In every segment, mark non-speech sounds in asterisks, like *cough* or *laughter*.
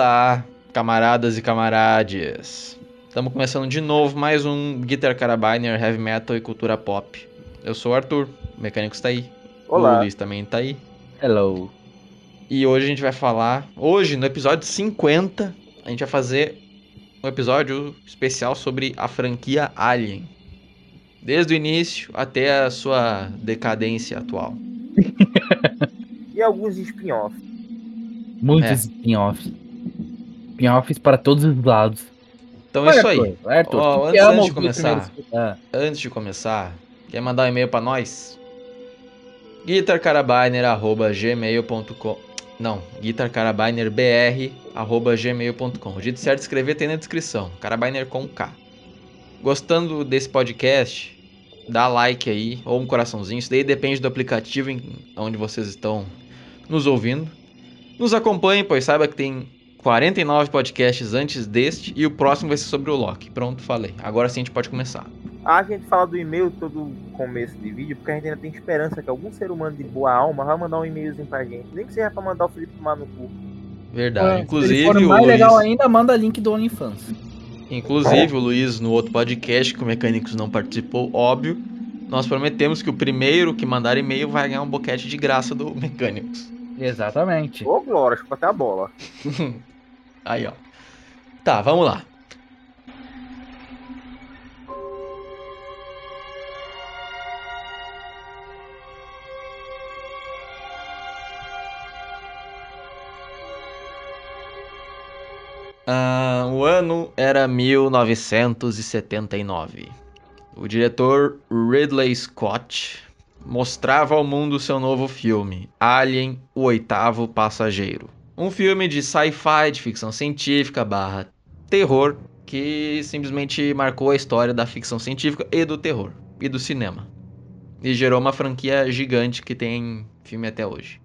Olá, camaradas e camarades. Estamos começando de novo mais um Guitar Carabiner, Heavy Metal e Cultura Pop. Eu sou o Arthur, o mecânico está aí. Olá. O Luiz também está aí. Hello. E hoje a gente vai falar, hoje no episódio 50, a gente vai fazer um episódio especial sobre a franquia Alien. Desde o início até a sua decadência atual. *laughs* E alguns spin-offs. Muitos É. spin-offs. Spin-offs para todos os lados. Então é isso aí. Arthur. Tu antes- antes de começar. Ah, Antes de começar, quer mandar um e-mail pra nós? guitarcarabiner@gmail.com. Não, guitarcarabinerbr@gmail.com. O jeito certo de escrever tem na descrição. Carabiner com K. Gostando desse podcast, dá like aí ou um coraçãozinho. Isso daí depende do aplicativo em onde vocês estão nos ouvindo. Nos acompanhe, pois saiba que tem 49 podcasts antes deste e o próximo vai ser sobre o Loki. Pronto, falei. Agora sim a gente pode começar. A gente fala do e-mail todo começo de vídeo, porque a gente ainda tem esperança que algum ser humano de boa alma vai mandar um e-mailzinho pra gente. Nem que seja pra mandar o Felipe tomar no cu. Verdade. se Inclusive, ele for o mais Luiz, legal ainda, manda link do OnlyFans. inclusive o Luiz, no outro podcast que o Mecânicos não participou, óbvio, nós prometemos que o primeiro que mandar e-mail vai ganhar um boquete de graça do Mecânicos. Exatamente. Ô, Glória, chupa até a bola. *laughs* Aí, ó. Tá, vamos lá. Ah, o ano era 1979. O diretor Ridley Scott mostrava ao mundo seu novo filme, Alien, o Oitavo Passageiro. Um filme de sci-fi, de ficção científica, barra terror, que simplesmente marcou a história da ficção científica e do terror, e do cinema. E gerou uma franquia gigante que tem filme até hoje.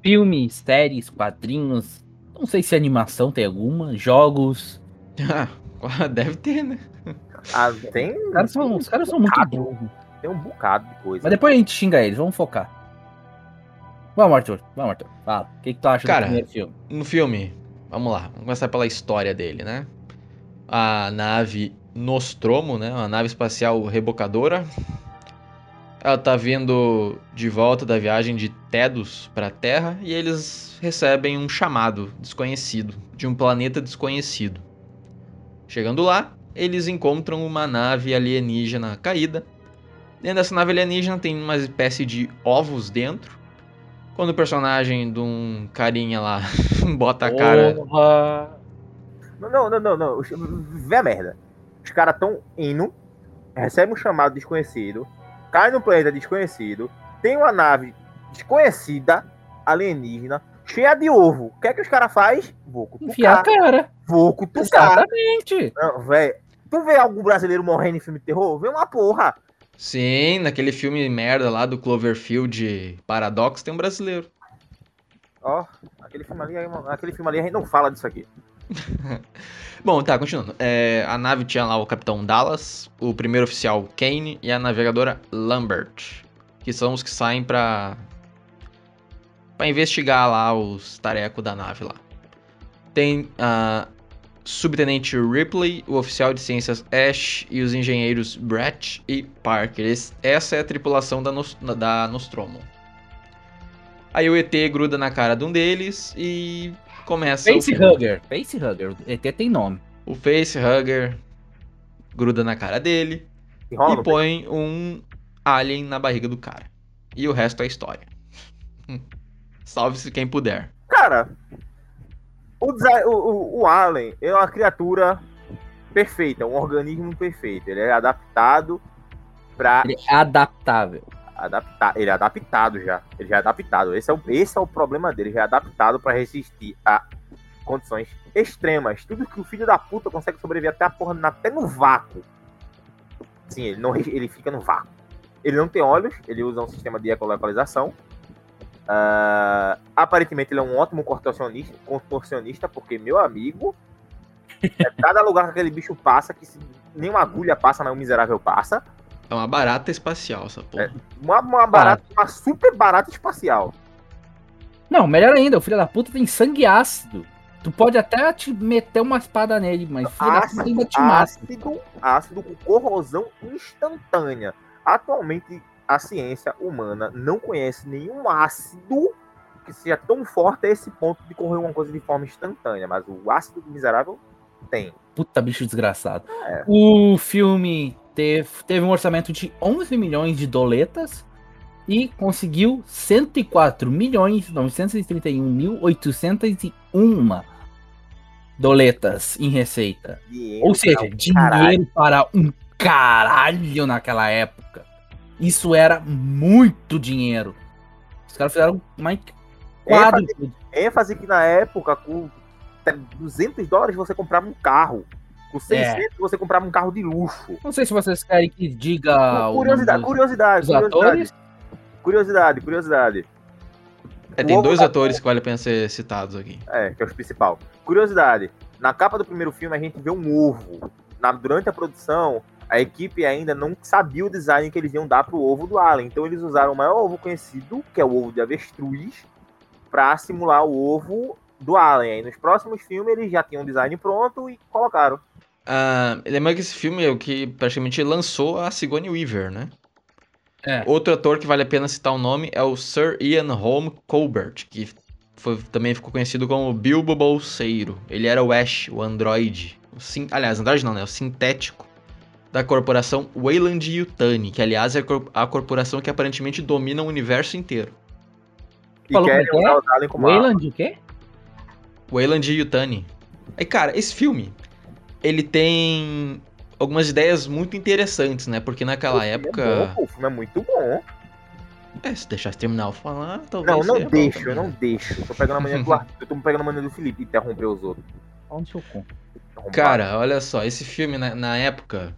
Filmes, séries, quadrinhos. Não sei se animação tem alguma. Jogos. Ah, *laughs* Deve ter, né? Ah, tem, Os caras são, os caras são muito burros. Tem um bocado de coisa. Mas depois a gente xinga eles, vamos focar. Vamos, Arthur. Vamos, Arthur. Fala. O que, que tu acha Cara, do primeiro filme? No filme, vamos lá, vamos começar pela história dele, né? A nave Nostromo, né? Uma nave espacial rebocadora. Ela tá vindo de volta da viagem de Tedos para a Terra e eles recebem um chamado desconhecido, de um planeta desconhecido. Chegando lá, eles encontram uma nave alienígena caída. Dentro dessa nave alienígena tem uma espécie de ovos dentro. Quando o personagem de um carinha lá *laughs* bota a cara. Porra. Não, não, não, não. Vê a merda. Os caras tão indo, recebem um chamado desconhecido, cai no planeta desconhecido, tem uma nave desconhecida, alienígena, cheia de ovo. O que é que os caras faz? Vou Enfiar a cutucar. cara. Vou cutucar. Exatamente. Não, velho. Tu vê algum brasileiro morrendo em filme de terror? Vê uma porra. Sim, naquele filme merda lá do Cloverfield Paradox tem um brasileiro. Ó, aquele filme ali, aquele filme ali a gente não fala disso aqui. *laughs* Bom, tá, continuando. É, a nave tinha lá o Capitão Dallas, o primeiro oficial Kane e a navegadora Lambert, que são os que saem pra, pra investigar lá os tarecos da nave lá. Tem a subtenente Ripley, o oficial de ciências Ash e os engenheiros Brett e Parker. Esse- essa é a tripulação da, Nos- da Nostromo. Aí o ET gruda na cara de um deles e começa o. Facehugger. Facehugger. O ET tem nome. O facehugger gruda na cara dele Enrola e põe um alien na barriga do cara. E o resto é história. *laughs* Salve-se quem puder. Cara, o, o, o, Alien é uma criatura perfeita, um organismo perfeito. Ele é adaptado. Ele é adaptável. Adaptar, ele é adaptado já. Ele já é adaptado. Esse é o, esse é o problema dele. Ele já é adaptado pra resistir a condições extremas. Tudo que o filho da puta consegue sobreviver até a porra, até no vácuo. Sim, ele, não, ele fica no vácuo. Ele não tem olhos, ele usa um sistema de ecolocalização. Ah, aparentemente ele é um ótimo contorcionista, contorcionista porque, meu amigo, é cada lugar que aquele bicho passa, que se nenhuma agulha passa, mas o miserável passa. É uma barata espacial essa porra. Uma, uma barata, uma super barata espacial. Não, melhor ainda, o filho da puta tem sangue ácido. Tu pode até te meter uma espada nele, mas filho da puta ainda Ácido, te mata. ácido, ácido com corrosão instantânea. Atualmente, a ciência humana não conhece nenhum ácido que seja tão forte a esse ponto de correr uma coisa de forma instantânea. Mas o ácido miserável tem. Puta bicho desgraçado. É. O filme teve, teve um orçamento de 11 milhões de doletas e conseguiu 104 milhões 931 mil 801 doletas em receita. Dinheiro Ou seja, um dinheiro para um caralho naquela época. Isso era muito dinheiro. Os caras fizeram mais quadro. ênfase que na época, com 200 dólares, você comprava um carro. Com 600, você comprava um carro de luxo. Não sei se vocês querem que diga curiosidade, dos- curiosidade, dos curiosidade, atores. curiosidade, curiosidade. É, tem dois da- atores que vale a pena ser citados aqui. É, que é o principal. Curiosidade, na capa do primeiro filme a gente vê um ovo. Na- durante a produção, a equipe ainda não sabia o design que eles iam dar pro ovo do Alien. Então eles usaram o maior ovo conhecido, que é o ovo de avestruz, pra simular o ovo do Alien. Aí nos próximos filmes eles já tinham o design pronto e colocaram. Ah, lembrando que esse filme é o que praticamente lançou a Sigourney Weaver, né? É. Outro ator que vale a pena citar o nome é o Sir Ian Holm Colbert, que foi- também ficou conhecido como Bilbo Bolseiro. Ele era o Ash, o androide. O sin- aliás, androide não, né? O sintético da corporação Wayland Yutani, que aliás é a cor- a corporação que aparentemente domina o universo inteiro. E Falou querem como é usar o Alien como arma. Wayland o quê? Wayland Yutani. Aí, cara, esse filme, ele tem algumas ideias muito interessantes, né? Porque naquela é época... bom, pô, o filme é muito bom. É, se deixasse terminar eu falar, talvez... Não, não bom deixo, eu não né? deixo. Eu tô pegando a mania do Arthur, eu tô pegando a mania do Felipe interromper os outros. No seu cu. Cara, olha só, esse filme na, na época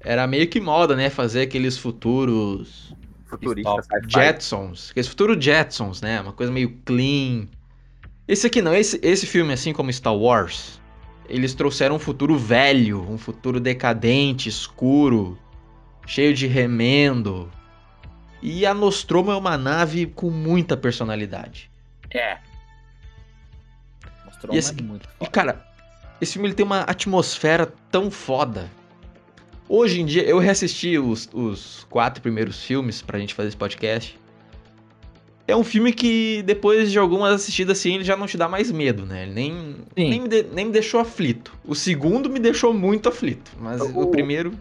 era meio que moda, né? Fazer aqueles futuros futurista, Stop. sci-fi. Jetsons, aqueles futuros Jetsons, né? Uma coisa meio clean. Esse aqui não, esse, esse filme, assim como Star Wars, eles trouxeram um futuro velho, um futuro decadente, escuro, cheio de remendo. E a Nostromo é uma nave com muita personalidade. É. Mostrou E esse- mas muito E foda. cara, esse filme ele tem uma atmosfera tão foda. Hoje em dia, eu reassisti os, os quatro primeiros filmes pra gente fazer esse podcast. É um filme que, depois de algumas assistidas assim, ele já não te dá mais medo, né? Ele nem, Sim. nem, me de- nem me deixou aflito. O segundo me deixou muito aflito. Mas o, O- primeiro.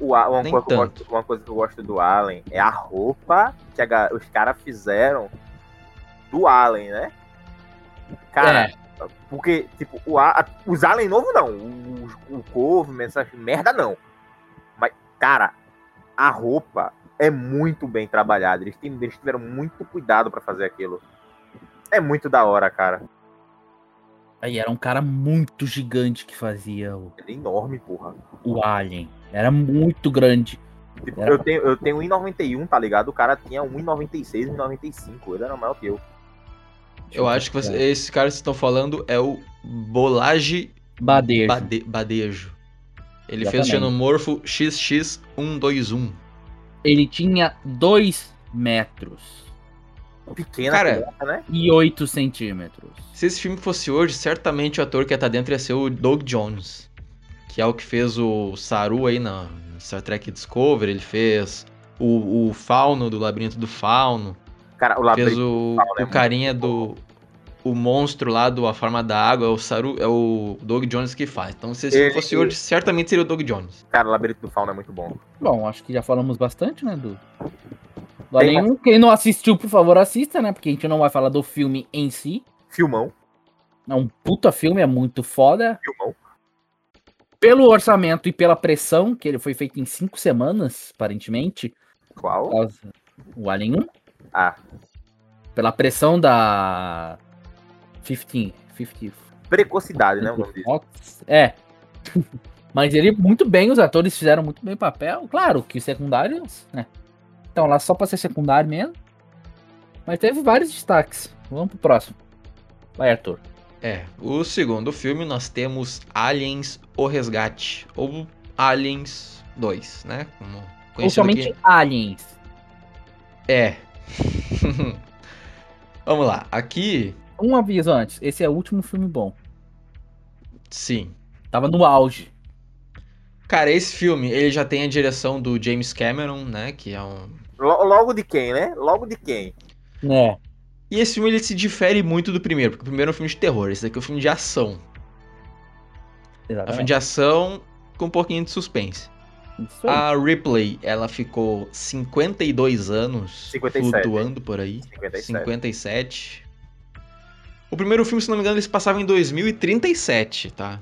O, A- uma, Nem coisa que eu tanto. gosto, uma coisa que eu gosto do Alien é a roupa que a os caras fizeram do Alien, né? Cara, É. porque, tipo, o A- os Alien novo não. O, o Corvo, essa merda não. Cara, a roupa é muito bem trabalhada. Eles, têm- eles tiveram muito cuidado pra fazer aquilo. É muito da hora, cara. Aí era um cara muito gigante que fazia o, É enorme, porra. o Alien. Era muito grande. Tipo, Era- eu tenho, eu tenho 1,91, tá ligado? O cara tinha 1,96, 1,95. Ele era maior que eu. Eu acho que você- esse cara que vocês estão falando é o Bolage Badejo. Bade- Badejo. Ele fez o Exatamente. xenomorfo XX121. Ele tinha 2 metros Pequena Cara, criança, né? e 8 centímetros. Se esse filme fosse hoje, certamente o ator que ia estar dentro ia ser o Doug Jones. Que é o que fez o Saru aí na Star Trek Discovery. Ele fez o, o Fauno do Labirinto do Fauno. Cara, o Fez labirinto o, Fauno é o carinha do. O monstro lá do A Forma da Água. É o Saru. É o Doug Jones que faz. Então se Ele- fosse hoje, certamente seria o Doug Jones. Cara, o labirinto do fauno é muito bom. Bom, acho que já falamos bastante, né, do, do Tem Alien 1. Quem não assistiu, por favor, assista, né? Porque a gente não vai falar do filme em si. Filmão, É um puta filme, é muito foda. filmão. Pelo orçamento e pela pressão, que ele foi feito em cinco semanas, aparentemente. Qual? O Alien 1. Ah, Pela pressão da 15, 50 precocidade, né? O nome. É. *laughs* Mas ele muito bem, os atores fizeram muito bem o papel. Claro que os secundários, né? Então lá só pra ser secundário mesmo. Mas teve vários destaques. Vamos pro próximo. Vai, Arthur. É, o segundo filme nós temos Aliens O Resgate. Ou Aliens 2, né? Como somente aqui. Aliens. É. *laughs* Vamos lá. Aqui um aviso antes. Esse é o último filme bom. Sim. Tava no auge. Cara, esse filme, ele já tem a direção do James Cameron, né? Que é um. Lo- Logo de quem, né? Logo de quem? É. E esse filme ele se difere muito do primeiro, porque o primeiro é um filme de terror, esse daqui é um filme de ação. É um filme Exatamente. de ação com um pouquinho de suspense. Isso aí. A Ripley, ela ficou 52 anos 57. flutuando por aí. 57. 57. O primeiro filme, se não me engano, eles passavam em 2037, tá?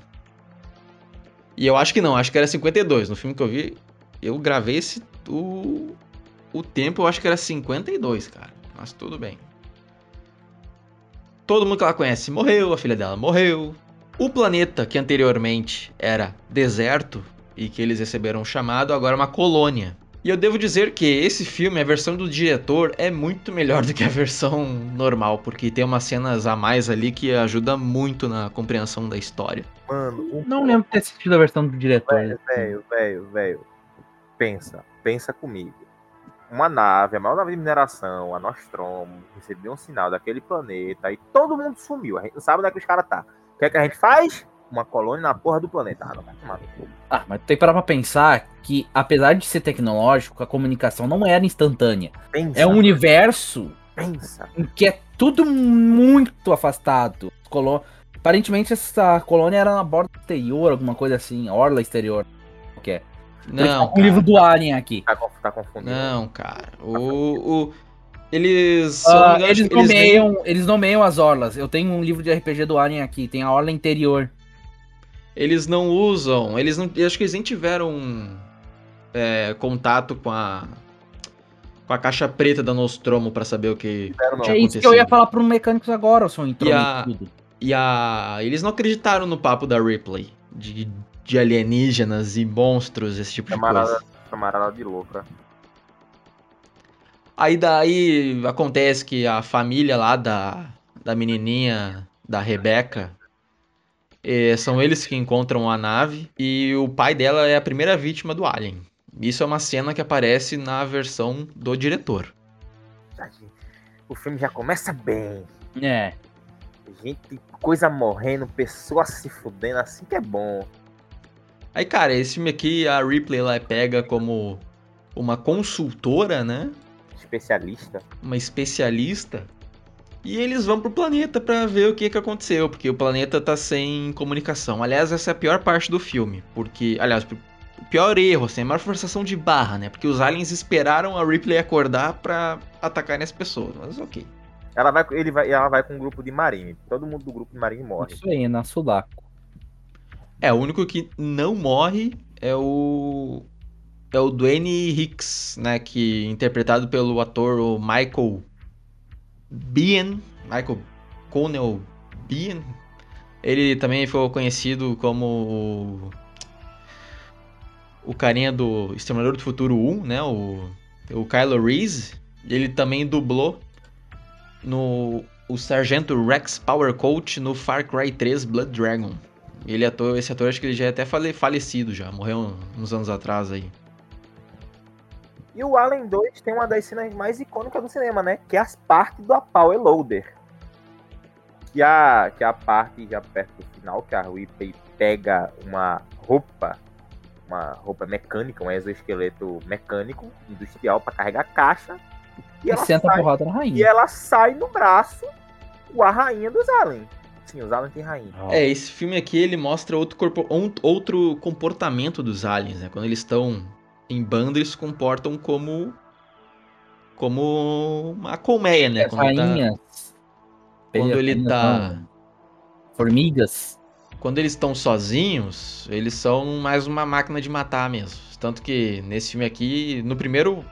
E eu acho que não, acho que era 52. No filme que eu vi, eu gravei esse. O, o tempo eu acho que era 52, cara. Mas tudo bem. Todo mundo que ela conhece morreu, a filha dela morreu. O planeta que anteriormente era deserto e que eles receberam um chamado, agora é uma colônia. E eu devo dizer que esse filme, a versão do diretor, é muito melhor *laughs* do que a versão normal, porque tem umas cenas a mais ali que ajuda muito na compreensão da história. Mano, um Não lembro de ter assistido a versão do diretor. Velho, velho, velho, velho. Pensa, pensa comigo. Uma nave, a maior nave de mineração, a Nostromo, recebeu um sinal daquele planeta e todo mundo sumiu. A gente não sabe onde é que os caras tá. O que é que a gente faz? Uma colônia na porra do planeta. Ah, não vai tomar no cu. Ah, mas tem que parar pra pensar que, apesar de ser tecnológico, a comunicação não era instantânea. Pensa, É um universo pensa. em que é tudo muito afastado. Colo... Aparentemente, essa colônia era na borda exterior, alguma coisa assim, a orla exterior. Que é. Não, o cara. livro do Alien aqui. Tá, tá confundindo. Não, cara. O, o- eles, engano, eles, eles nem- nomeiam, eles nomeiam as orlas. Eu tenho um livro de RPG do Alien aqui, tem a orla interior. Eles não usam. Eles não. eu Acho que eles nem tiveram é, contato com a. Com a caixa preta da Nostromo pra saber o que. Não. é isso que eu ia falar pro mecânicos agora, seu entrou E a-. E a. Eles não acreditaram no papo da Ripley. De, de alienígenas e monstros, esse tipo de Camarada, coisa. camarada de louca. Aí daí acontece que a família lá da, da menininha, da Rebeca, eh, são eles que encontram a nave e o pai dela é a primeira vítima do Alien. Isso é uma cena que aparece na versão do diretor. O filme já começa bem. É. Gente, coisa morrendo, pessoas se fudendo, assim que é bom. Aí, cara, esse filme aqui, a Ripley ela é pega como uma consultora, né? Especialista. Uma especialista. E eles vão pro planeta pra ver o que, que aconteceu, porque o planeta tá sem comunicação. Aliás, essa é a pior parte do filme, porque, aliás, o pior erro, assim, a maior forçação de barra, né? Porque os aliens esperaram a Ripley acordar pra atacarem as pessoas, mas ok. Ela vai, ele vai, ela vai com um grupo de marine. Todo mundo do grupo de marine morre. Isso aí, na Sudaco. É, o único que não morre é o é o Dwayne Hicks, né, que interpretado pelo ator Michael Biehn, Michael Connell Biehn. Ele também foi conhecido como o, o carinha do Exterminador do Futuro 1, né, o, o Kylo Reese. Ele também dublou no o Sargento Rex Power Coach no Far Cry 3 Blood Dragon. Ele ator, esse ator acho que ele já é até fale- falecido já, morreu uns anos atrás aí. E o Alien 2 tem uma das cenas mais icônicas do cinema, né? Que é as partes do Power Loader. Que a, que a parte já perto do final, que a Ripley pega uma roupa, uma roupa mecânica, um exoesqueleto mecânico, industrial, pra carregar caixa. E E ela, senta a sai, porrada na e rainha. ela sai no braço com a rainha dos Alien. Sim, os Alien tem rainha. É, esse filme aqui ele mostra outro, corpo, outro comportamento dos aliens, né? Quando eles estão em banda, eles se comportam como como uma colmeia, né? As Quando ele tá- rainhas. quando ele Rainhas tá- Formigas. quando eles estão sozinhos, eles são mais uma máquina de matar mesmo. Tanto que nesse filme aqui, no primeiro.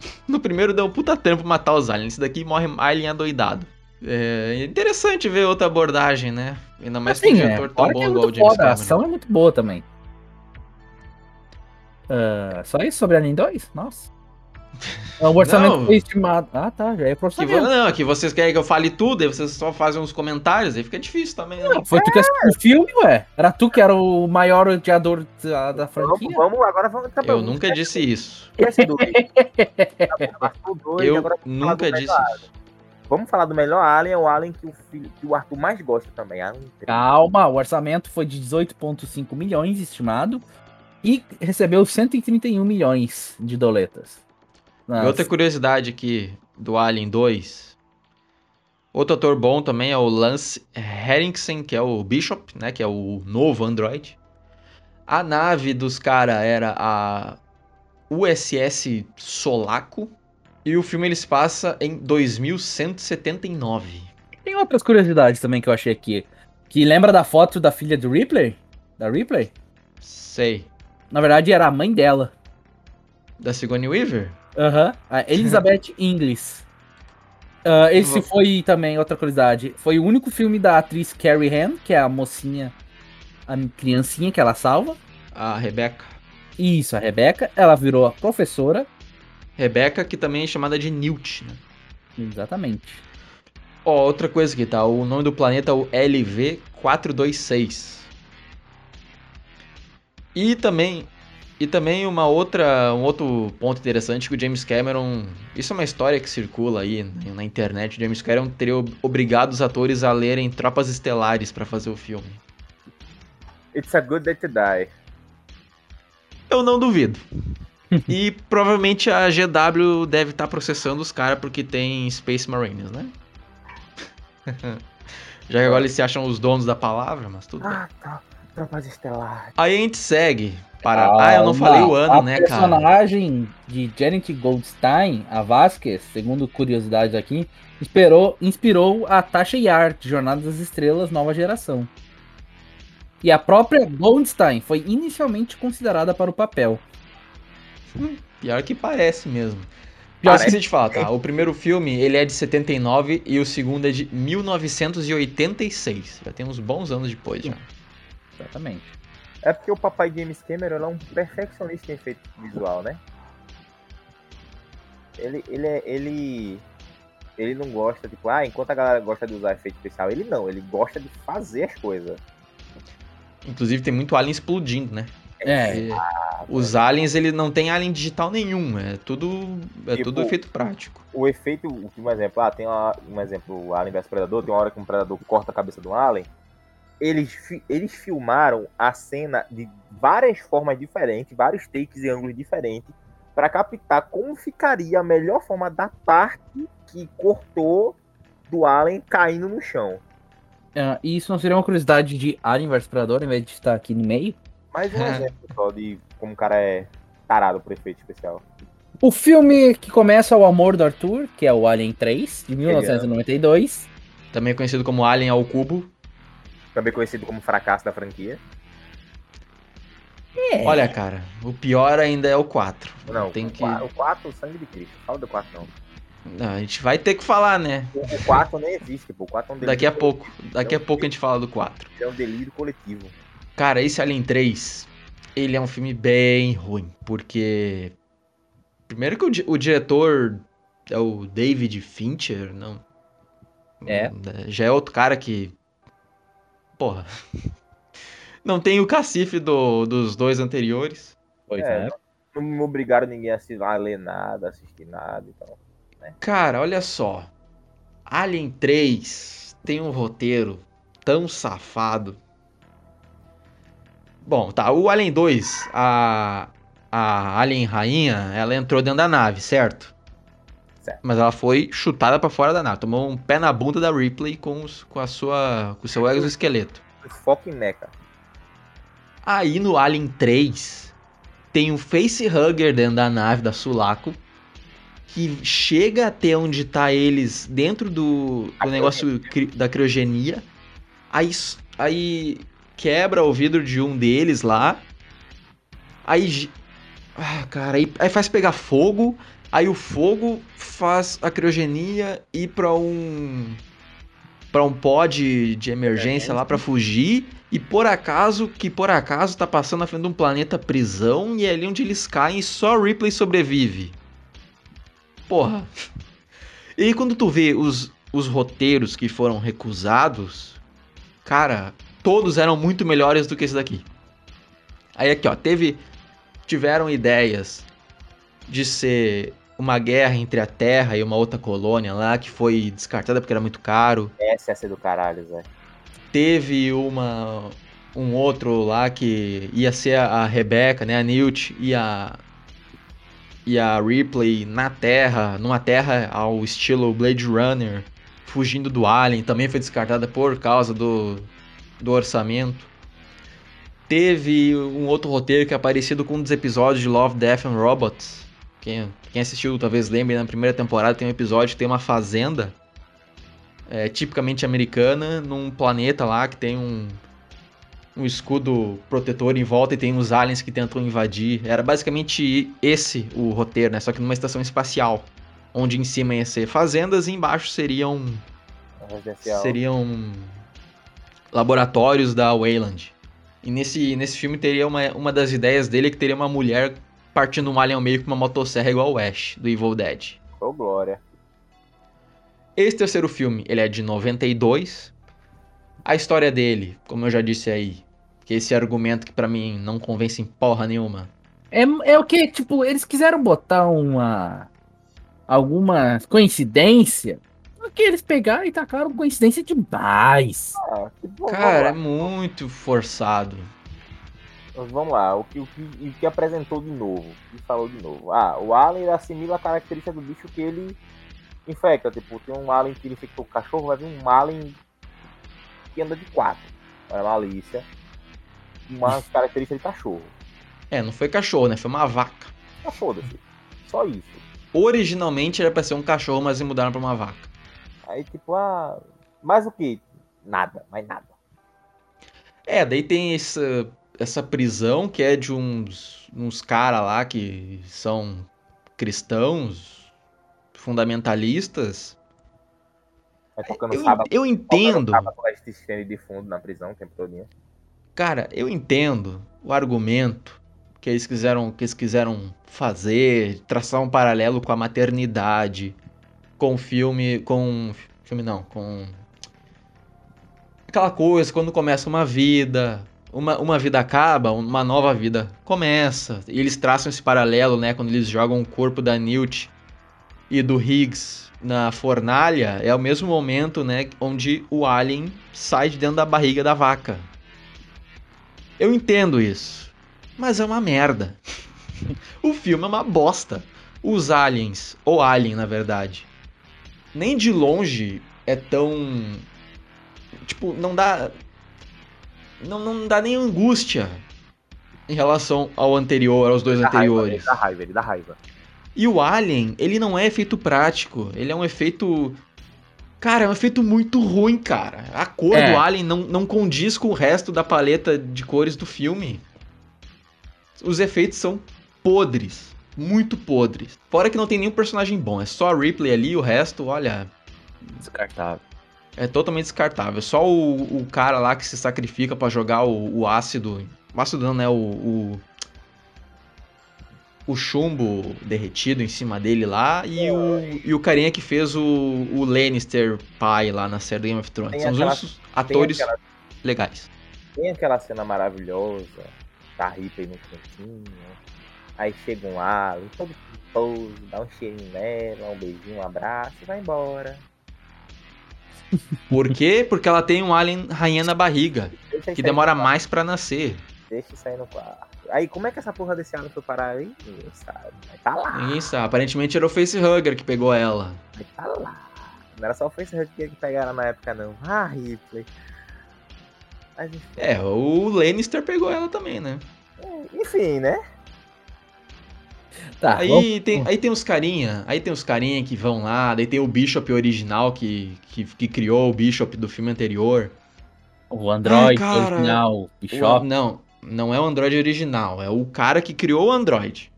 *laughs* No primeiro deu um puta tempo matar os aliens. Esse daqui morre alien adoidado. É interessante ver outra abordagem, né? Ainda mais um Assim, é, diretor tão fora bom que é igual o James foda, a Cameron. ação é muito boa também. Ah, só isso sobre Alien 2? Nossa. O orçamento Não. foi estimado. Ah, tá, já é pro Que, não, que vocês querem que eu fale tudo, aí vocês só fazem uns comentários, aí fica difícil também, né? Foi tu que assistiu o filme, ué? Era tu que era o maior odiador da, da Vamos, franquia? vamos, agora vamos. Tá Eu nunca disse isso. esquece *laughs* do Eu vamos nunca disse isso. vamos falar do melhor Alien, é o Alien que o, filho, que o Arthur mais gosta também. Alien 3. Calma, o orçamento foi de 18,5 milhões estimado e recebeu 131 milhões de doletas. E outra curiosidade aqui do Alien 2. Outro ator bom também é o Lance Henriksen, que é o Bishop, né? Que é o novo android. A nave dos caras era a USS Solaco. E o filme ele se passa em 2179. Tem outras curiosidades também que eu achei aqui. Que lembra da foto da filha do Ripley? Da Ripley? Sei. Na verdade, era a mãe dela. Da Sigourney Weaver? Aham. A Elizabeth *laughs* Inglis. Uh, esse foi também outra curiosidade. Foi o único filme da atriz Carrie Ann, que é a mocinha, a criancinha que ela salva. A Rebecca. Isso, a Rebecca. Ela virou a professora. Rebecca, que também é chamada de Newt, né? Exatamente. Ó, outra coisa aqui, tá? O nome do planeta é o LV426. E também e também uma outra, um outro ponto interessante que o James Cameron, isso é uma história que circula aí na internet, o James Cameron teria obrigado os atores a lerem Tropas Estelares para fazer o filme. It's a good day to die. Eu não duvido. e provavelmente a GW deve estar tá processando os caras porque tem Space Marines, né? *laughs* Já que agora eles se acham os donos da palavra, mas tudo ah, bem. Tá. Tropas Estelares. Aí a gente segue para. Ah, ah eu não falei o ano, né, cara? A personagem de Janet Goldstein, a Vasquez, segundo curiosidades aqui, inspirou, inspirou a Tasha Yar, de Jornada das Estrelas Nova Geração. E a própria Goldstein foi inicialmente considerada para o papel. Hum, pior que parece mesmo. Pior que a gente fala, tá? O primeiro filme, ele é de 79 e o segundo é de 1986. Já tem uns bons anos depois, já. Exatamente. É porque o papai James Cameron é um perfeccionista em efeito visual, né? Ele, ele, é, ele, ele não gosta, tipo, ah, enquanto a galera gosta de usar efeito especial, ele não, ele gosta de fazer as coisas. Inclusive tem muito alien explodindo, né? É. Ah, os aliens, ele não tem alien digital nenhum, é tudo, é tipo, tudo efeito prático. O efeito, um exemplo, ah, tem uma, um exemplo, o Alien vs Predador, tem uma hora que um predador corta a cabeça do alien, eles, eles filmaram a cena de várias formas diferentes, vários takes e ângulos diferentes, para captar como ficaria a melhor forma da parte que cortou do Alien caindo no chão. Uh, e isso não seria uma curiosidade de Alien vs Predador, em vez de estar aqui no meio? Mais um *laughs* exemplo só de como o cara é tarado por efeito especial. O filme que começa é o Amor do Arthur, que é o Alien 3, de 1992. Também conhecido como Alien ao Cubo também conhecido como fracasso da franquia. É. Olha, cara, o pior ainda é o 4. Não, tem o, que... o 4, o sangue de Cristo. Fala do 4 não. Não, a gente vai ter que falar, né? O 4 nem existe, pô. O 4 é um Daqui a pouco, daqui a pouco a gente fala do 4. É um delírio coletivo. Cara, esse Alien 3, ele é um filme bem ruim, porque primeiro que o, o diretor é o David Fincher, não. É. Já é outro cara que porra. Não tem o cacife do, dos dois anteriores. Pois é. é. Não, não obrigaram ninguém a, se, a ler nada, assistir nada então, né? Cara, olha só. Alien 3 tem um roteiro tão safado. Bom, tá. O Alien 2, a, a Alien Rainha, ela entrou dentro da nave, certo? Certo. Mas ela foi chutada para fora da nave. Tomou um pé na bunda da Ripley com, os, com a sua com o seu exoesqueleto. Foco em mecha. Aí no Alien 3 tem um facehugger dentro da nave da Sulaco que chega até onde tá eles dentro do, do negócio cri, da criogenia. Aí, aí quebra o vidro de um deles lá. Aí. Ah, cara, aí, aí faz pegar fogo. Aí o fogo faz a criogenia ir para um para um pod de emergência lá para fugir e por acaso que por acaso tá passando na frente de um planeta prisão e é ali onde eles caem e só Ripley sobrevive. Porra. E aí quando tu vê os, os roteiros que foram recusados, cara, todos eram muito melhores do que esse daqui. Aí aqui, ó, teve tiveram ideias de ser uma guerra entre a Terra e uma outra colônia lá que foi descartada porque era muito caro. Essa ia ser do caralho, Zé. Teve uma um outro lá que ia ser a Rebecca, né, a Newt e a e a Ripley na Terra, numa Terra ao estilo Blade Runner, fugindo do Alien, também foi descartada por causa do, do orçamento. Teve um outro roteiro que é parecido com um dos episódios de Love, Death and Robots. Quem, quem assistiu talvez lembre, na primeira temporada tem um episódio que tem uma fazenda é, tipicamente americana num planeta lá que tem um, um escudo protetor em volta e tem uns aliens que tentam invadir. Era basicamente esse o roteiro, né? Só que numa estação espacial. Onde em cima ia ser fazendas e embaixo seriam. Residencial. Seriam laboratórios da Wayland. E nesse, nesse filme teria uma, uma das ideias dele que teria uma mulher partindo um alien ao meio com uma motosserra igual o Ash, do Evil Dead. Ô, Glória. Esse terceiro filme, ele é de 92. A história dele, como eu já disse aí, que esse argumento que pra mim não convence em porra nenhuma. É, é o que, tipo, eles quiseram botar uma. alguma coincidência. Porque eles pegaram e tacaram coincidência demais. Ah, que bom, Cara, é muito forçado. Mas Vamos lá, o que, o, que, o que apresentou de novo? Que falou de novo? Ah, o Alien assimila a característica do bicho que ele infecta. Tipo, tem um Alien que infectou o cachorro, vai vir um Alien que anda de quatro. Olha a malícia. Uma característica de cachorro. É, não foi cachorro, né? Foi uma vaca. Ah, foda-se. Só isso. Originalmente era pra ser um cachorro, mas eles mudaram pra uma vaca. Aí, tipo, ah. Mais o que? Nada, mais nada. É, daí tem essa, essa prisão que é de uns, uns caras lá que são cristãos, fundamentalistas. Vai tocando Eu, sábado. eu entendo, de fundo na prisão o tempo todo. cara, eu entendo o argumento que eles quiseram, que eles quiseram fazer, traçar um paralelo com a maternidade, com o filme, com filme não, com aquela coisa quando começa uma vida, uma, uma vida acaba, uma nova vida começa. E eles traçam esse paralelo, né, quando eles jogam o corpo da Newt e do Higgs na fornalha, é o mesmo momento, né, onde o alien sai de dentro da barriga da vaca. Eu entendo isso, mas é uma merda. *laughs* o filme é uma bosta. Os aliens, ou alien na verdade, nem de longe é tão. Tipo, não dá. Não, não dá nem angústia em relação ao anterior, aos dois Dá raiva, anteriores. ele dá raiva, ele dá raiva. E o Alien, ele não é efeito prático, ele é um efeito. Cara, é um efeito muito ruim, cara. A cor É. do Alien não, não condiz com o resto da paleta de cores do filme. Os efeitos são podres. Muito podres. Fora que não tem nenhum personagem bom, é só a Ripley ali e o resto, olha, Descartável. É totalmente descartável. Só o, o cara lá que se sacrifica pra jogar o, o ácido. O ácido não, né? O, o. o chumbo derretido em cima dele lá. E o, e o carinha que fez o, o Lannister pai lá na série do Game of Thrones. Tem São os aquela- únicos atores aquela, legais. tem aquela cena maravilhosa da Ripley no cantinho. Aí chega um Alien, todo pose, dá um cheirinho nela, um beijinho, um abraço e vai embora. Por quê? Porque ela tem um alien rainha na barriga. Que demora mais pra nascer. Deixa isso aí no quarto. Aí, como é que essa porra desse Alien foi parar aí? Ninguém sabe. Mas tá lá. Ninguém sabe. Aparentemente era o Facehugger que pegou ela. Mas tá lá. Não era só o Facebook que pegaram na época, não. Ah, Ripley. Mas, enfim, É, o Lannister pegou ela também, né? enfim, né? Tá, vamos- Aí tem, aí tem os carinha, aí tem os carinha que vão lá, daí tem o Bishop original que, que, que criou o Bishop do filme anterior. o Android cara. original, O- Bishop. não, não é o Android original, é o cara que criou o Android.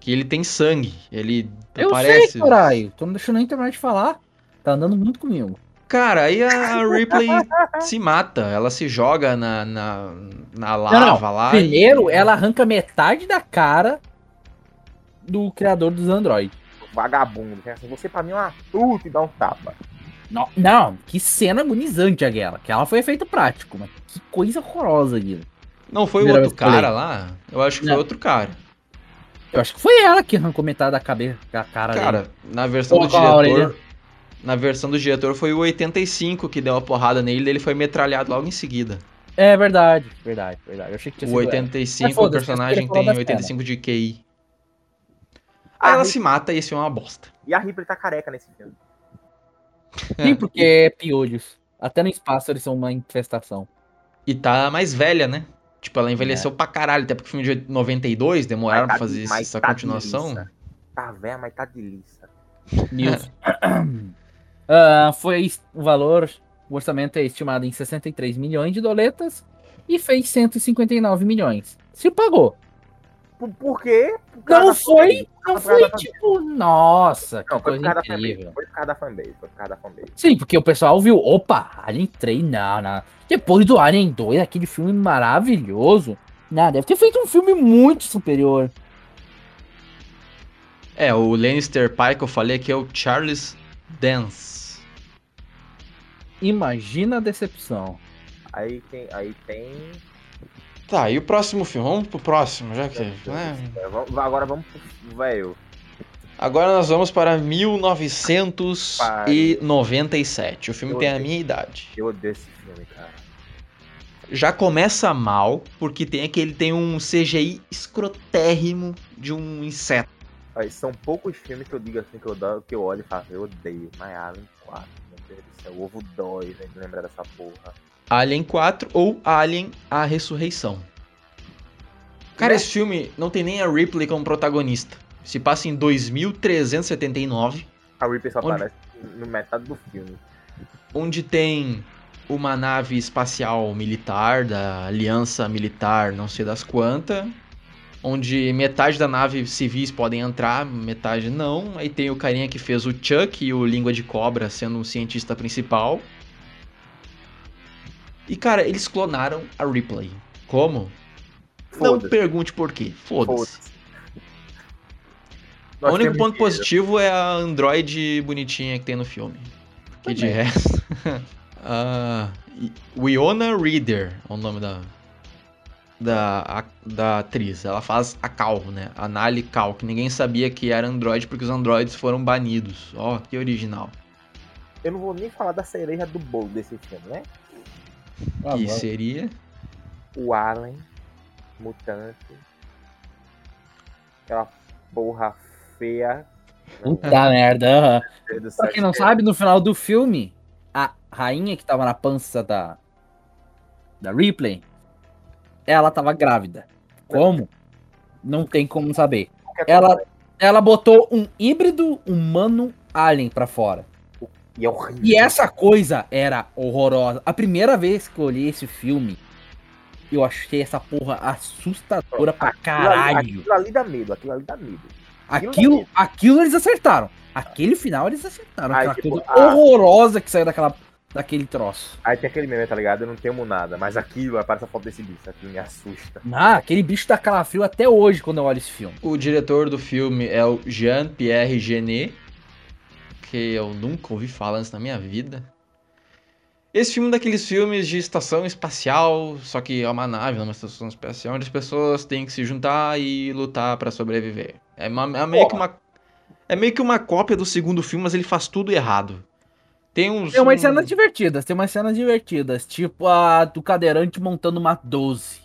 Que ele tem sangue, ele Eu aparece. sei, caralho. Tu não deixou nem terminar de falar. Tá andando muito comigo. Cara, aí a *laughs* Ripley se mata, ela se joga na, na, na Não, lava não. lá. Primeiro, e- ela arranca metade da cara do criador dos Android. Vagabundo. que assim, Você pra mim é uma puta e dá um tapa. Não, não, que cena agonizante aquela. Que ela foi efeito prático, mas que coisa horrorosa aquilo. Não foi o Primeira outro que eu cara lá? Eu acho que Não. foi outro cara. Eu acho que foi ela que arrancou metade da cabeça, da cara dele. Cara, na versão do Pô, a diretor. orelha. Na versão do diretor foi o 85 que deu uma porrada nele, ele foi metralhado logo em seguida. É verdade, verdade, verdade. Eu achei que tinha O sido ela. 85, Mas o personagem tem da 85 de QI. Ah, Aí ela Rick- se mata e esse é uma bosta. E a Ripley tá careca nesse filme. Sim, porque é piolhos. Até no espaço eles são uma infestação. E tá mais velha, né? Tipo, ela envelheceu pra caralho, até porque o filme de 92 demoraram Mas pra tá- fazer mas essa tá continuação. Tá velha, mas tá de liça. News. *laughs* *clears throat* Ah, foi o valor, o orçamento é estimado em 63 milhões de doletas e fez 159 milhões. Se pagou. Por, por quê? Por Não da foi, não foi tipo, nossa, que Não, coisa incrível. Foi por causa da fanbase. Foi por causa da fanbase. Sim, porque o pessoal viu, opa, Alien 3, não, não. Depois do Alien 2, aquele filme maravilhoso. Não, deve ter feito um filme muito superior. É, o Lannister pai que eu falei aqui é o Charles Dance. Imagina a decepção. Aí tem. Aí tem. Tá, e o próximo filme? Vamos pro próximo, já que. né? É, Agora vamos pro. Velho. Agora nós vamos para 1997. O filme Eu tem a odeio. minha idade. Eu odeio esse filme, cara. Já começa mal, porque tem aquele tem um CGI escrotérrimo de um inseto. São poucos filmes que eu digo assim, que eu, dou- que eu olho e falo, eu odeio. Mas Alien 4, meu Deus do céu. Ovo 2, né? de lembrar dessa porra. Alien 4 ou Alien A Ressurreição. Cara, esse filme não tem nem a Ripley como protagonista. Se passa em 2379, A Ripley só Onde- aparece no metade do filme. onde tem uma nave espacial militar da Aliança Militar, não sei das quantas, onde metade da nave civis podem entrar, metade não. Aí tem o carinha que fez o Chuck e o Língua de Cobra sendo o cientista principal. E cara, eles clonaram a Ripley. Como? Não pergunte por quê. Foda-se. Foda-se. O único ponto dinheiro. positivo é a Android bonitinha que tem no filme. Que de resto. *laughs* ah, e- Winona Reader é o nome da. Da, a- da atriz. Ela faz a Cal, né? A Nali Cal, que ninguém sabia que era Android porque os Androids foram banidos. Ó, que original. Eu não vou nem falar da cereja do bolo desse filme, né? Ah, que bom. seria. O Alien, mutante. Aquela porra feia. Puta merda. Pra quem não sabe, no final do filme, a rainha que tava na pança da, da Ripley, ela tava grávida. Como? Não tem como saber. Ela, ela botou um híbrido humano alien pra fora. E é horrível. E essa coisa era horrorosa. A primeira vez que eu olhei esse filme, eu achei essa porra assustadora pra Aquilo ali- caralho. Aquilo ali dá medo, aquilo ali dá medo. Aquilo, aquilo eles acertaram. Aquele final eles acertaram. Ai, Aquela tipo, coisa ah. horrorosa que saiu daquela, daquele troço. Aí tem aquele meme, tá ligado? Eu não temo nada, mas aquilo, aparece a foto desse bicho, aquilo me assusta. Ah, aquele bicho dá calafrio até hoje quando eu olho esse filme. O diretor do filme é o Jean-Pierre Genet, que eu nunca ouvi falar antes na minha vida. Esse filme é daqueles filmes de estação espacial, só que é uma nave, não é uma estação espacial, onde as pessoas têm que se juntar e lutar pra sobreviver. É, uma- é meio que uma é meio que uma cópia do segundo filme, mas ele faz tudo errado. Tem uns Tem umas um- cenas divertidas, tem umas cenas divertidas. Tipo a do cadeirante montando uma 12.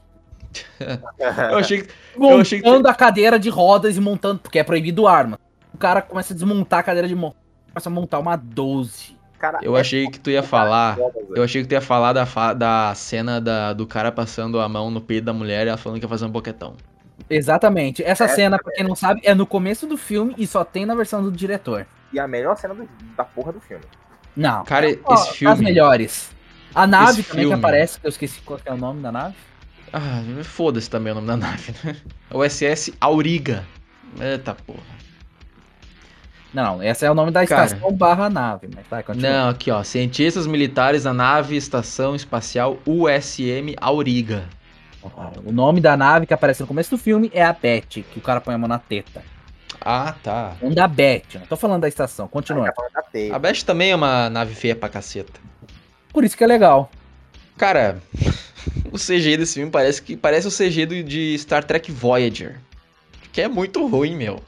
*laughs* Eu achei que Eu achei que- Montando a cadeira de rodas e montando, porque é proibido arma. O cara começa a desmontar a cadeira de mão. Começa a montar uma 12. Cara, eu é achei que tu ia falar. Eu achei que tu ia falar da, fa- da cena da- do cara passando a mão no peito da mulher e ela falando que ia fazer um boquetão. Exatamente. Essa Essa cena, pra quem não sabe, é no começo do filme e só tem na versão do diretor. E a melhor cena do- da porra do filme. Não. Cara, Ó, esse filme. As melhores. A nave Esse também que filme. aparece, que eu esqueci qual que é o nome da nave. Ah, foda-se também o nome da nave, né? É O SS Auriga. Eita porra. Não, esse é o nome da Cara. estação barra nave, mas vai, continua. Não, aqui ó. Cientistas militares da nave Estação Espacial USM Auriga. O nome da nave que aparece no começo do filme é a Beth, que o cara põe a mão na teta. Ah, tá. Um da Beth, não tô falando da estação, continua. Tá falando da teia. A Beth também é uma nave feia pra caceta. Por isso que é legal. Cara, *laughs* o CGI desse filme parece que parece o CGI do- de Star Trek Voyager. que é muito ruim, meu.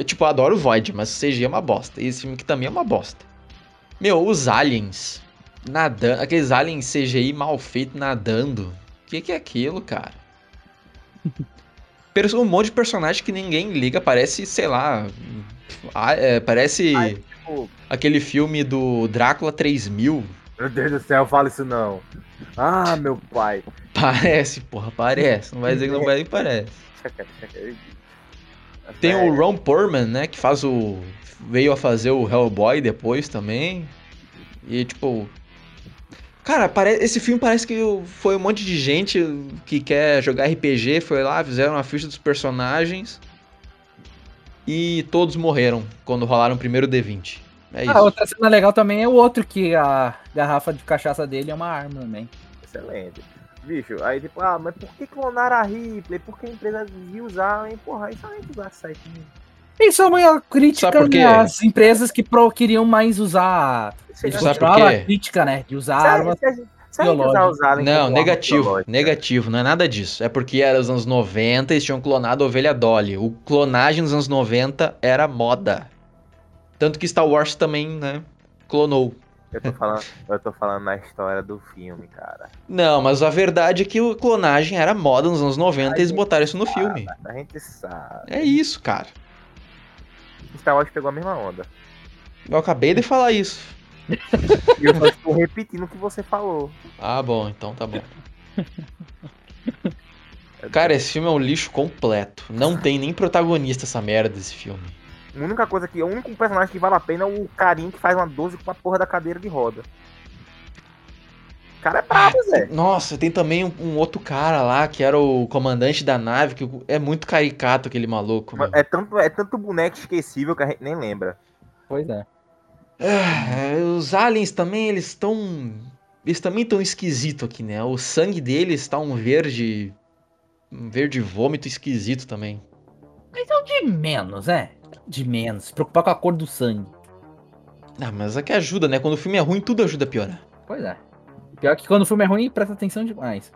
Eu, tipo, adoro Void, mas o CGI é uma bosta. E esse filme aqui também é uma bosta. Meu, os aliens nadando, aqueles aliens CGI mal feito nadando. O que, que é aquilo, cara? Um monte de personagem que ninguém liga, parece, sei lá. É, parece Ai, tipo, aquele filme do Drácula 3000. meu Deus do céu, fala isso não. Ah, meu pai. *laughs* Parece, porra, parece. Não vai dizer que não vai, parece. *laughs* Tem o Ron Perlman, né, que faz o veio a fazer o Hellboy depois também. E tipo, cara, pare... esse filme parece que foi um monte de gente que quer jogar RPG, foi lá, fizeram a ficha dos personagens e todos morreram quando rolaram o primeiro D20. É isso. Ah, outra cena legal também é o outro que a garrafa de cachaça dele é uma arma também. Excelente. Bicho, aí tipo, ah, mas por que clonaram a Ripley? Por que a empresa devia usar, hein? Porra, aí só a gente usar site. Isso é uma crítica quê? né, às empresas que pro, queriam mais usar. Sabe por quê? a crítica, né? De usar armas. biológicas. Não, negativo, negativo, não é nada disso. É porque era os anos 90 e eles tinham clonado a ovelha Dolly. O clonagem nos anos 90 era moda. Tanto que Star Wars também, né, clonou. Eu tô falando, eu tô falando na história do filme, cara. Não, mas a verdade é que o clonagem era moda nos anos 90 e eles botaram isso no filme. A gente sabe. É isso, cara. Star Wars pegou a mesma onda. Eu acabei de falar isso. E eu só estou repetindo o que você falou. Ah, bom, então tá bom. *laughs* Cara, esse filme é um lixo completo. Não tem nem protagonista essa merda desse filme. A única coisa que. O único personagem que vale a pena é o carinha que faz uma 12 com a porra da cadeira de roda. O cara é brabo, Zé. Nossa, tem também um, um outro cara lá que era o comandante da nave, que é muito caricato aquele maluco. meu. É tanto, é tanto boneco esquecível que a gente nem lembra. Pois é. Ah, os aliens também, eles estão. Eles também estão esquisito aqui, né? O sangue deles tá um verde. Um verde vômito esquisito também. Então de menos, é. De menos. Se preocupar com a cor do sangue. Ah, mas aqui ajuda, né? Quando o filme é ruim, tudo ajuda a piorar. Pois é. Pior que quando o filme é ruim, presta atenção demais.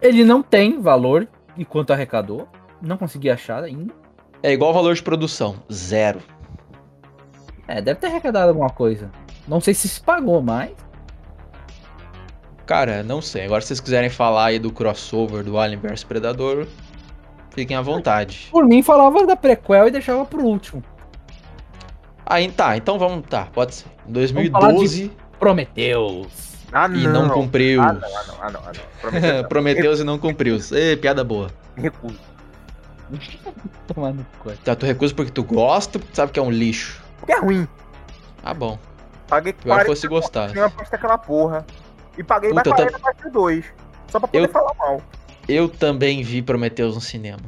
Ele não tem valor enquanto arrecadou. Não consegui achar ainda. É igual o valor de produção, zero. É, deve ter arrecadado alguma coisa. Não sei se se pagou, mas. Cara, não sei. Agora se vocês quiserem falar aí do crossover do Alien vs Predador, fiquem à vontade. Por mim, falava da prequel e deixava pro último. Aí tá, então vamos, tá, pode ser. Em Vamos falar 2012 Prometeus. Ah, e não cumpriu. Ah, não, ah, não, ah, não. Ah, não. Prometeu, *laughs* não. Prometeus e não cumpriu. Ê, piada boa. Recuso. *laughs* Tá, tu recusa porque tu gosta, porque tu sabe que é um lixo. Porque é ruim. Ah, bom. Paguei Agora 40 fosse gostar. Eu aposto aquela porra. E paguei mais Puta, eu 40 mais 2. Só pra poder Eu- falar mal. Eu também vi Prometeus no cinema.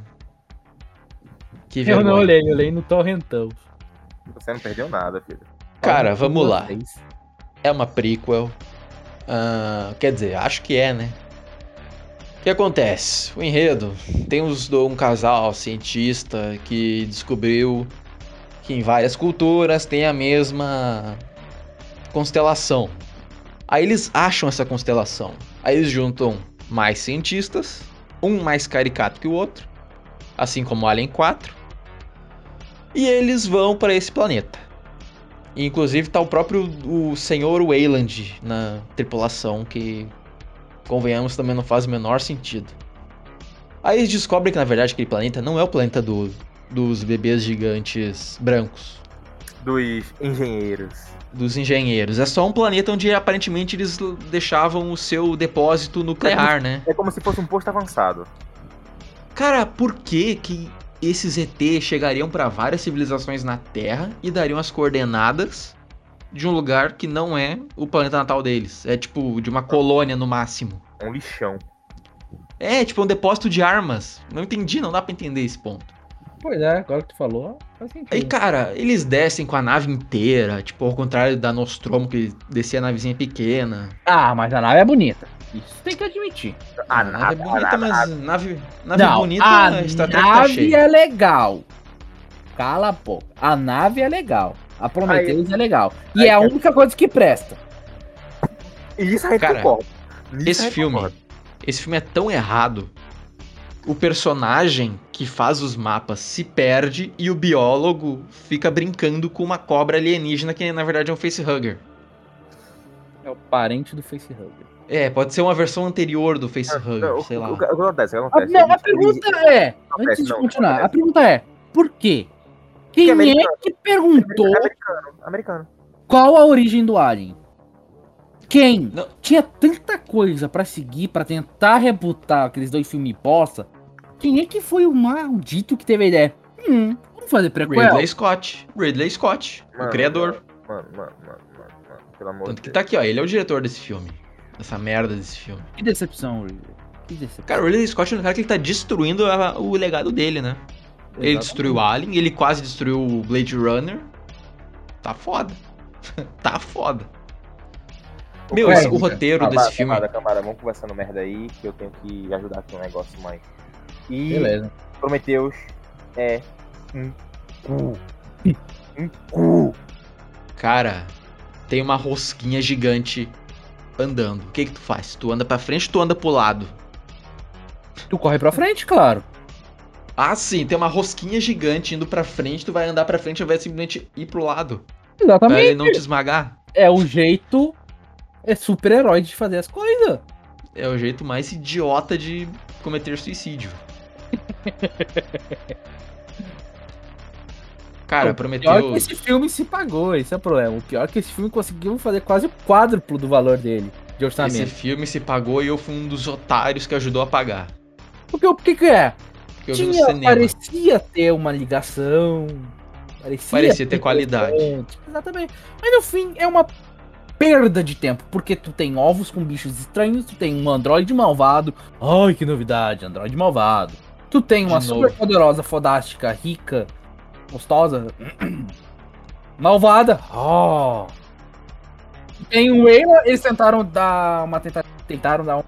Que Eu não olhei, eu olhei no Torrentão. Você não perdeu nada, filho. Cara, vamos lá. É uma prequel. Ah, quer dizer, acho que é, né? O que acontece? O enredo tem do- um casal cientista que descobriu que em várias culturas tem a mesma constelação. Aí eles acham essa constelação. Aí eles juntam mais cientistas, um mais caricato que o outro, assim como o Alien 4. E eles vão para esse planeta. E, Inclusive tá o próprio o senhor Wayland na tripulação, que convenhamos também não faz o menor sentido. Aí eles descobrem que na verdade aquele planeta não é o planeta do- dos bebês gigantes brancos, Dos engenheiros. Dos engenheiros. É só um planeta onde aparentemente eles deixavam o seu depósito nuclear, né? É como se fosse um posto avançado. Cara, por que que esses ET chegariam para várias civilizações na Terra e dariam as coordenadas de um lugar que não é o planeta natal deles? É tipo de uma colônia no máximo. Um lixão. É, tipo um depósito de armas. Não entendi, não dá pra entender esse ponto. Pois é, agora que tu falou, faz sentido. Aí, cara, eles descem com a nave inteira, tipo, ao contrário da Nostromo, que descia a navezinha pequena. Ah, mas a nave é bonita. Isso tem que admitir. A a nave é nave, bonita, a mas nave, nave não, bonita, a tá nave cheio. é legal. Cala a boca. A nave é legal. A Prometheus é legal. E aí é a única coisa que presta. E isso a gente Cara, a Esse filme, esse filme é tão errado. O personagem que faz os mapas se perde e o biólogo fica brincando com uma cobra alienígena que na verdade é um facehugger. É o parente do facehugger. É, pode ser uma versão anterior do facehugger, Não, o, sei o, lá. o, que acontece? O que A, acontece? não, a Eles- pergunta é, Acontece, antes de não, continuar, a acontece. pergunta é, por quê? Quem Que é americano. que perguntou Americano, americano. qual a origem do Alien? Quem? Não. Tinha tanta coisa pra seguir, pra tentar rebutar aqueles dois filmes bosta. Quem é que foi o maldito que teve a ideia? Hum, vamos fazer prequel? Ridley Scott. Ridley Scott, o Mano, criador. Mano, mano, mano, mano, mano, pelo amor Tanto de que Deus. tá aqui, ó. Ele é o diretor desse filme. Dessa merda desse filme. Que decepção, Ridley. Que decepção. Cara, o Ridley Scott é um cara que ele tá destruindo a- o legado dele, né? Ele Exatamente. destruiu o Alien, ele quase destruiu o Blade Runner. Tá foda. *laughs* tá foda. Meu, Craig, o roteiro camada, desse filme. Camada, camada, vamos conversando merda aí, que eu tenho que ajudar aqui um negócio mais. E Beleza. Prometheus é um cu. Um cu. Cara, tem uma rosquinha gigante andando. O que que tu faz? Tu anda pra frente ou tu anda pro lado? Tu corre pra frente, claro. Ah, sim, tem uma rosquinha gigante indo pra frente, tu vai andar pra frente ao invés de simplesmente ir pro lado. Pra Exatamente. ele não te esmagar. É o jeito é super-herói de fazer as coisas. É o jeito mais idiota de cometer suicídio. *laughs* Cara, o pior é Prometeu. que esse filme se pagou, esse é o problema. O pior é que esse filme conseguiu fazer quase o quádruplo do valor dele, de Esse orçamento. filme se pagou e eu fui um dos otários que ajudou a pagar. Porque o que que é? Porque Tinha, parecia ter uma ligação. Parecia, Parecia ter qualidade. interessante, Exatamente. Mas no fim é uma perda de tempo, porque tu tem ovos com bichos estranhos, tu tem um androide malvado. Ai, que novidade, androide malvado. Tu tem uma super poderosa, fodástica, rica, gostosa, *clears throat* malvada. Oh. Tem o Wayland, eles tentaram dar uma tenta, tentaram dar um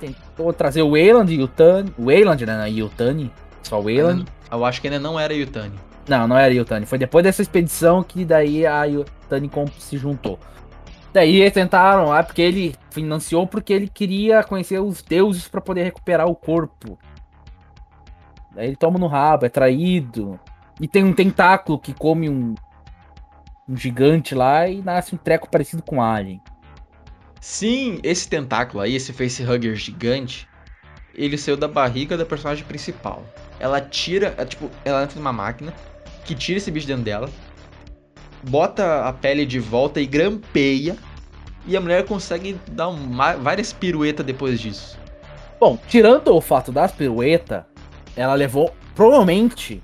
tentou trazer o Wayland e o Tani, o Wayland, né, e o Tani, só o Wayland. Eu acho que ainda não era Yutani. Não, não era Yutani. Foi depois dessa expedição que daí a Yutani se juntou. Daí eles tentaram, ah, porque ele financiou porque ele queria conhecer os deuses pra poder recuperar o corpo. Daí ele toma no rabo, é traído. E tem um tentáculo que come um, um gigante lá e nasce um treco parecido com Alien. Sim, esse tentáculo aí, esse facehugger gigante, ele saiu da barriga da personagem principal. Ela tira, é, tipo, ela entra numa máquina que tira esse bicho dentro dela, bota a pele de volta e grampeia, e a mulher consegue dar uma- várias piruetas depois disso. Bom, tirando o fato das piruetas, ela levou provavelmente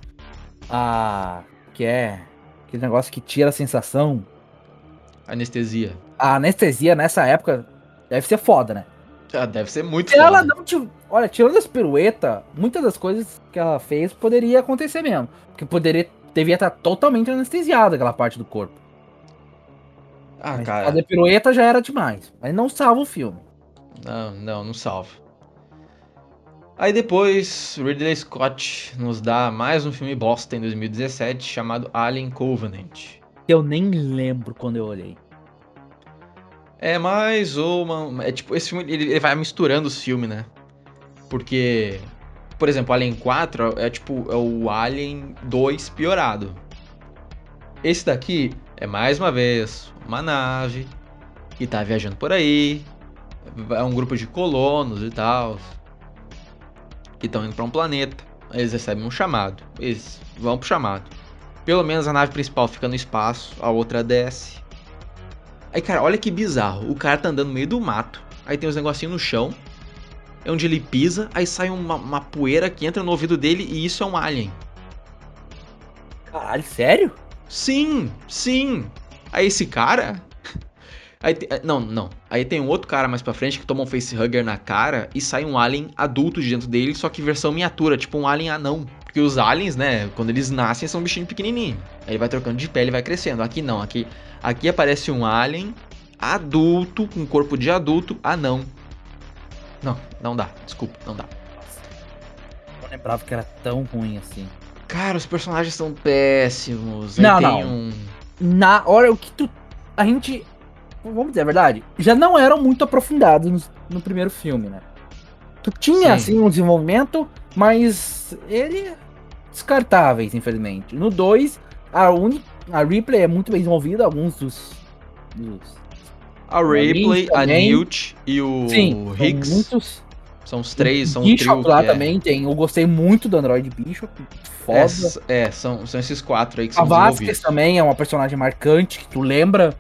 a. que é aquele negócio que tira a sensação. Anestesia. A anestesia nessa época deve ser foda, né? Ah, deve ser muito Se ela foda. não te... Olha, tirando as piruetas, muitas das coisas que ela fez poderia acontecer mesmo. Porque poderia. Devia estar totalmente anestesiada aquela parte do corpo. Ah, Mas cara. fazer pirueta já era demais. Mas não salva o filme. Não, não, não salva. Aí depois, Ridley Scott nos dá mais um filme bosta em 2017 chamado Alien Covenant. Eu nem lembro quando eu olhei. É mais uma. É tipo, esse filme ele, ele vai misturando os filmes, né? Porque, por exemplo, Alien 4 é tipo é o Alien 2 piorado. Esse daqui é mais uma vez uma nave que tá viajando por aí. É um grupo de colonos e tal. Que estão indo pra um planeta. Eles recebem um chamado. Eles vão pro chamado. Pelo menos a nave principal fica no espaço, a outra desce. Aí, cara, olha que bizarro. O cara tá andando no meio do mato. Aí tem uns negocinhos no chão. É onde ele pisa. Aí sai uma, uma poeira que entra no ouvido dele e isso é um alien. Caralho, sério? Sim, sim. Aí esse cara. Aí te- Não, não. Aí tem um outro cara mais pra frente que toma um facehugger na cara e sai um alien adulto de dentro dele, só que versão miniatura, tipo um alien anão. Porque os aliens, né, quando eles nascem, são um bichinho pequenininho. Aí vai trocando de pele e vai crescendo. Aqui não, aqui, aqui aparece um alien adulto, com corpo de adulto, anão. Não, não dá. Desculpa, não dá. Eu lembrava que era tão ruim assim. Cara, os personagens são péssimos. Não, não. um. Na hora o que tu. A gente. Vamos dizer a verdade? Já não eram muito aprofundados no, no primeiro filme, né? Tu tinha, Sim. assim, um desenvolvimento, mas ele descartáveis, infelizmente. No 2, a, uni... a Ripley é muito bem desenvolvida, alguns dos. dos... A Ripley, a. Newt e o Sim, são Higgs. muitos. São os três, são um Bishop trio lá é- também tem. Eu gostei muito do Android Bishop. Foda. É, é, são, são esses quatro aí que a são Vasquez desenvolvidos. também é uma personagem marcante que tu lembra.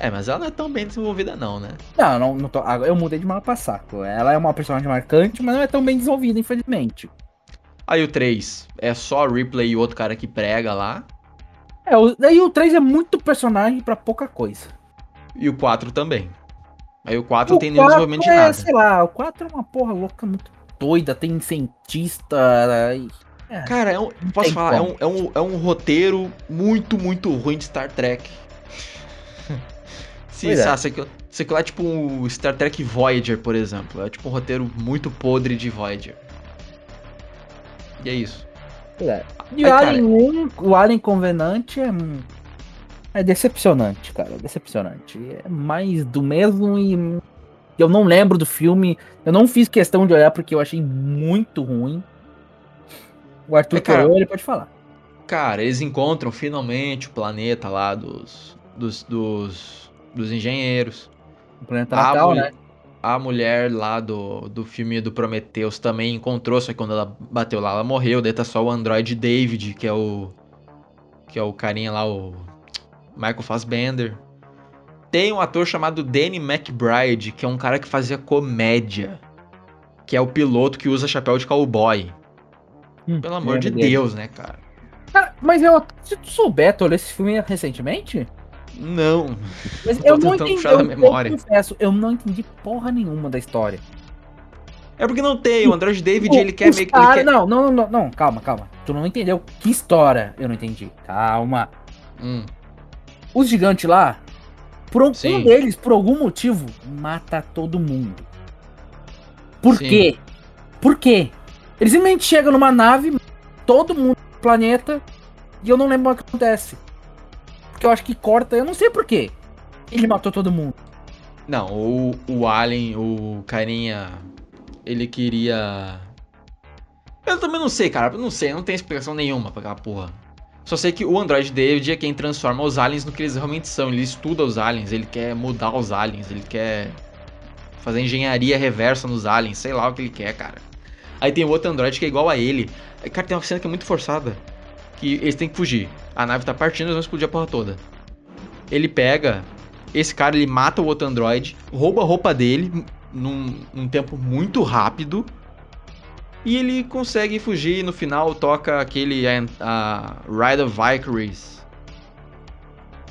É, mas ela não é tão bem desenvolvida não, né? Não, não, não tô, eu mudei de mapa saco. Ela é uma personagem marcante, mas não é tão bem desenvolvida, infelizmente. Aí o 3 é só Ripley e outro cara que prega lá. É, o, daí o 3 é muito personagem pra pouca coisa. E o 4 também. Aí o 4 não O tem nenhum 4 desenvolvimento de é, nada. sei lá, o 4 é uma porra louca muito doida, tem cientista. e- é. Cara, é um, posso falar, é um, é, um, é um roteiro muito, muito ruim de Star Trek. Se, Pois é. sabe, se aquilo, se aquilo é tipo um Star Trek Voyager, por exemplo. É tipo um roteiro muito podre de Voyager. E é isso. É. E Ai, o. Alien 1, o Alien Convenante é. hum, É decepcionante, cara. Decepcionante. É mais do mesmo e. hum, Eu não lembro do filme. Eu não fiz questão de olhar porque eu achei muito ruim. O Arthur É, cara, ele pode falar. Cara, eles encontram finalmente o planeta lá dos, dos, dos, dos engenheiros. O planeta A, Natal, mulher, né? a mulher lá do, do filme do Prometheus também encontrou, só que quando ela bateu lá, ela morreu. Daí tá só o Android David, que é o. Que é o carinha lá, o. Michael Fassbender. Tem um ator chamado Danny McBride, que é um cara que fazia comédia. Que é o piloto que usa chapéu de cowboy. Hum, Pelo amor de dele. Deus, né, cara? Cara, mas eu, se tu souber, tu olhou esse filme recentemente? Não. Mas Eu tô eu não entendi. Eu, memória. eu confesso, eu não entendi porra nenhuma da história. É porque não tem. O Android David, O- ele quer meio que. cara- quer- Não, não, não, não, calma, calma. Tu não entendeu que história eu não entendi. Calma. Hum, Os gigantes lá, por um, Sim. deles, por algum motivo, mata todo mundo. Por Sim. quê? Por quê? Eles simplesmente chegam numa nave, todo mundo no planeta, e eu não lembro o que acontece. Porque eu acho que corta, eu não sei por quê. Ele matou todo mundo. Não, o, o Alien, o carinha, ele queria. Eu também não sei, cara. Eu não sei, não tem explicação nenhuma pra aquela porra. Só sei que o Android David é quem transforma os aliens no que eles realmente são. Ele estuda os aliens, ele quer mudar os aliens, ele quer fazer engenharia reversa nos aliens, sei lá o que ele quer, cara. Aí tem outro Android que é igual a ele. Cara, tem uma cena que é muito forçada. Que eles têm que fugir. A nave tá partindo, eles vão explodir a porra toda. Ele pega. Esse cara, ele mata o outro Android, rouba a roupa dele num, num tempo muito rápido. E ele consegue fugir e no final toca aquele a, a Ride of Valkyries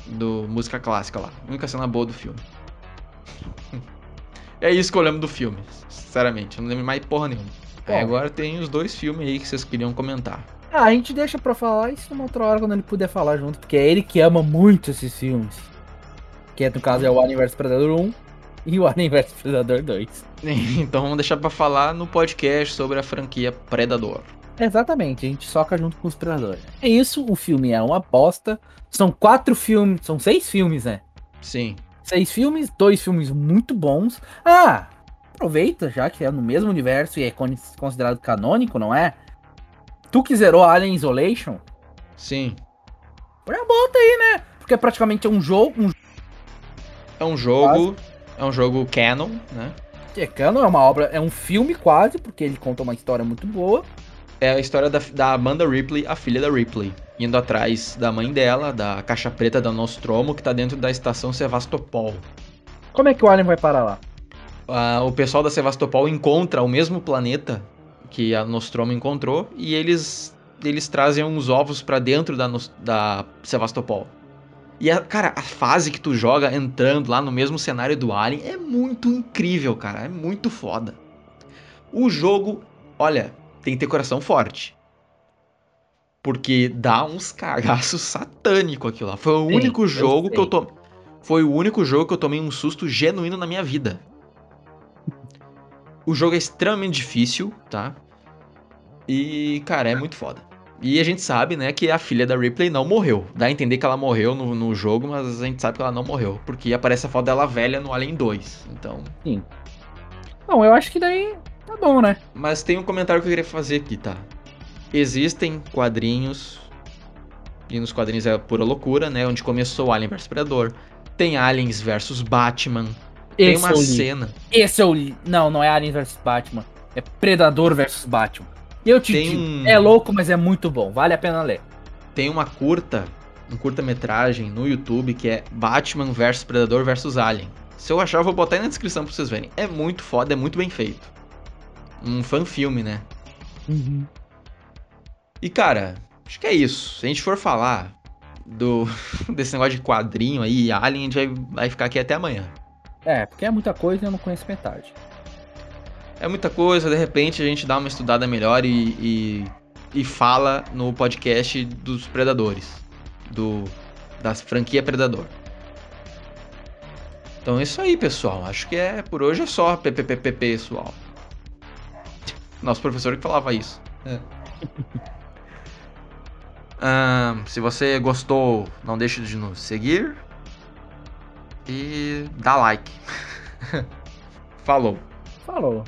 do música clássica lá. Única cena boa do filme. *laughs* é isso que eu lembro do filme, sinceramente. Eu não lembro mais porra nenhuma. Bom. agora tem os dois filmes aí que vocês queriam comentar. Ah, a gente deixa pra falar isso numa outra hora quando ele puder falar junto, porque é ele que ama muito esses filmes. Que no caso é o Alien vs Predador 1 e o Alien vs Predador 2. *laughs* então vamos deixar pra falar no podcast sobre a franquia Predador. Exatamente, a gente soca junto com os Predadores. É isso, o filme é uma bosta. São quatro filmes, são seis filmes, né? Sim. Seis filmes, dois filmes muito bons. Ah, aproveita, já que é no mesmo universo e é con- considerado canônico, não é? Tu que zerou Alien Isolation, Sim. põe a bota aí, né? Porque praticamente é um jogo, um É um jogo. É um jogo canon, né? É canon, é uma obra, é um filme quase, porque ele conta uma história muito boa. É a história da, da Amanda Ripley, a filha da Ripley, indo atrás da mãe dela, da caixa preta da Nostromo, que tá dentro da estação Sevastopol. Como é que o Alien vai parar lá? Ah, o pessoal da Sevastopol encontra o mesmo planeta que a Nostromo encontrou e eles eles trazem uns ovos pra dentro da, da Sevastopol. E, a, cara, a fase que tu joga entrando lá no mesmo cenário do Alien é muito incrível, cara. É muito foda. O jogo, olha, tem que ter coração forte. Porque dá uns cagaços satânico aquilo lá. Foi o Sim, único eu jogo que eu sei. to... Foi o único jogo que eu tomei um susto genuíno na minha vida. O jogo é extremamente difícil, tá? E, cara, é muito foda. E a gente sabe, né, que a filha da Ripley não morreu. Dá a entender que ela morreu no, no jogo, mas a gente sabe que ela não morreu. Porque aparece a foto dela velha no Alien 2. Então, Sim. Bom, eu acho que daí Tá bom, né? Mas tem um comentário que eu queria fazer aqui, tá? Existem quadrinhos. E nos quadrinhos é pura loucura, né? Onde começou Alien vs Predador. Tem Aliens vs Batman. Tem Esse uma eu li. cena. Esse eu li. Não, não é Alien vs Batman. É Predador vs Batman. Eu te Tem digo, é louco, mas é muito bom. Vale a pena ler. Tem uma curta, um curta-metragem no YouTube que é Batman vs Predador vs Alien. Se eu achar, eu vou botar aí na descrição pra vocês verem. É muito foda, é muito bem feito. Um fan-filme, né? E cara, acho que é isso. Se a gente for falar do *laughs* desse negócio de quadrinho aí, Alien, a gente vai, vai ficar aqui até amanhã. É, porque é muita coisa e eu não conheço metade. É muita coisa, de repente a gente dá uma estudada melhor e, e, e fala no podcast dos Predadores. Do, da franquia Predador. Então é isso aí, pessoal. Acho que é por hoje é só, PPPP, pessoal. *laughs* Nosso professor que falava isso. É. *laughs* Ahn, se você gostou, não deixe de nos seguir. E dá like. *laughs* Falou. Falou.